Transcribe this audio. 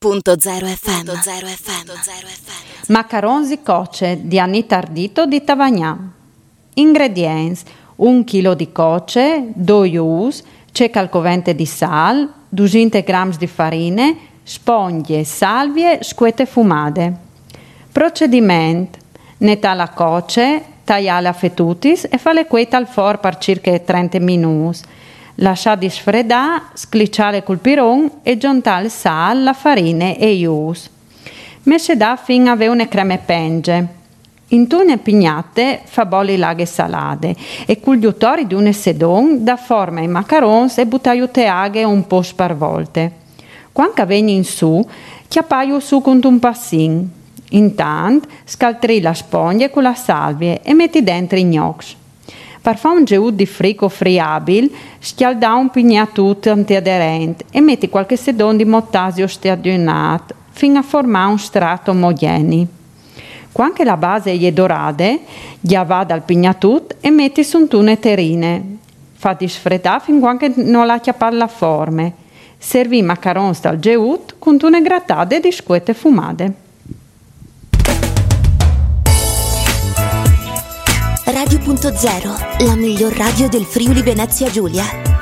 Radio.0 FM. FM. Macaronzi coce di Anita Ardito di Tavagnà. Ingredienti: 1 kg di coce, 2 ous, ceca al covente di sal, 200 g di farine, spoglie, salvie, scuete fumate. Procedimento: netta la coce, tagliala a fetutis e fa le queta al for per circa 30 minuti lasciare sfredare, sclicciare col piron e giuntare il sale, la farina e ius. Messe da fino a una creme penge. In tune pignate fa bolli laghe salate e col giutori di un sedon da forma i macarons e buttaiute aghe un po' sparvolte. Quando veni in su, chiappaio su con un passin. Intanto scaltri la spoglia con la salvia e metti dentro i gnocchi. Per fare un geud di frico friabile, schialda un pignatut antiaderente e metti qualche sedone di mottasio stagionato fino a formare un strato omogeneo. Quando la base è dorata, va dal pignatut e metti su un tune terine. Fatti sfreddare fin quando non la chiappare la forma. Servi macarons dal geut con tune grattate di scuete fumate. Radio.0, la miglior radio del Friuli Venezia Giulia.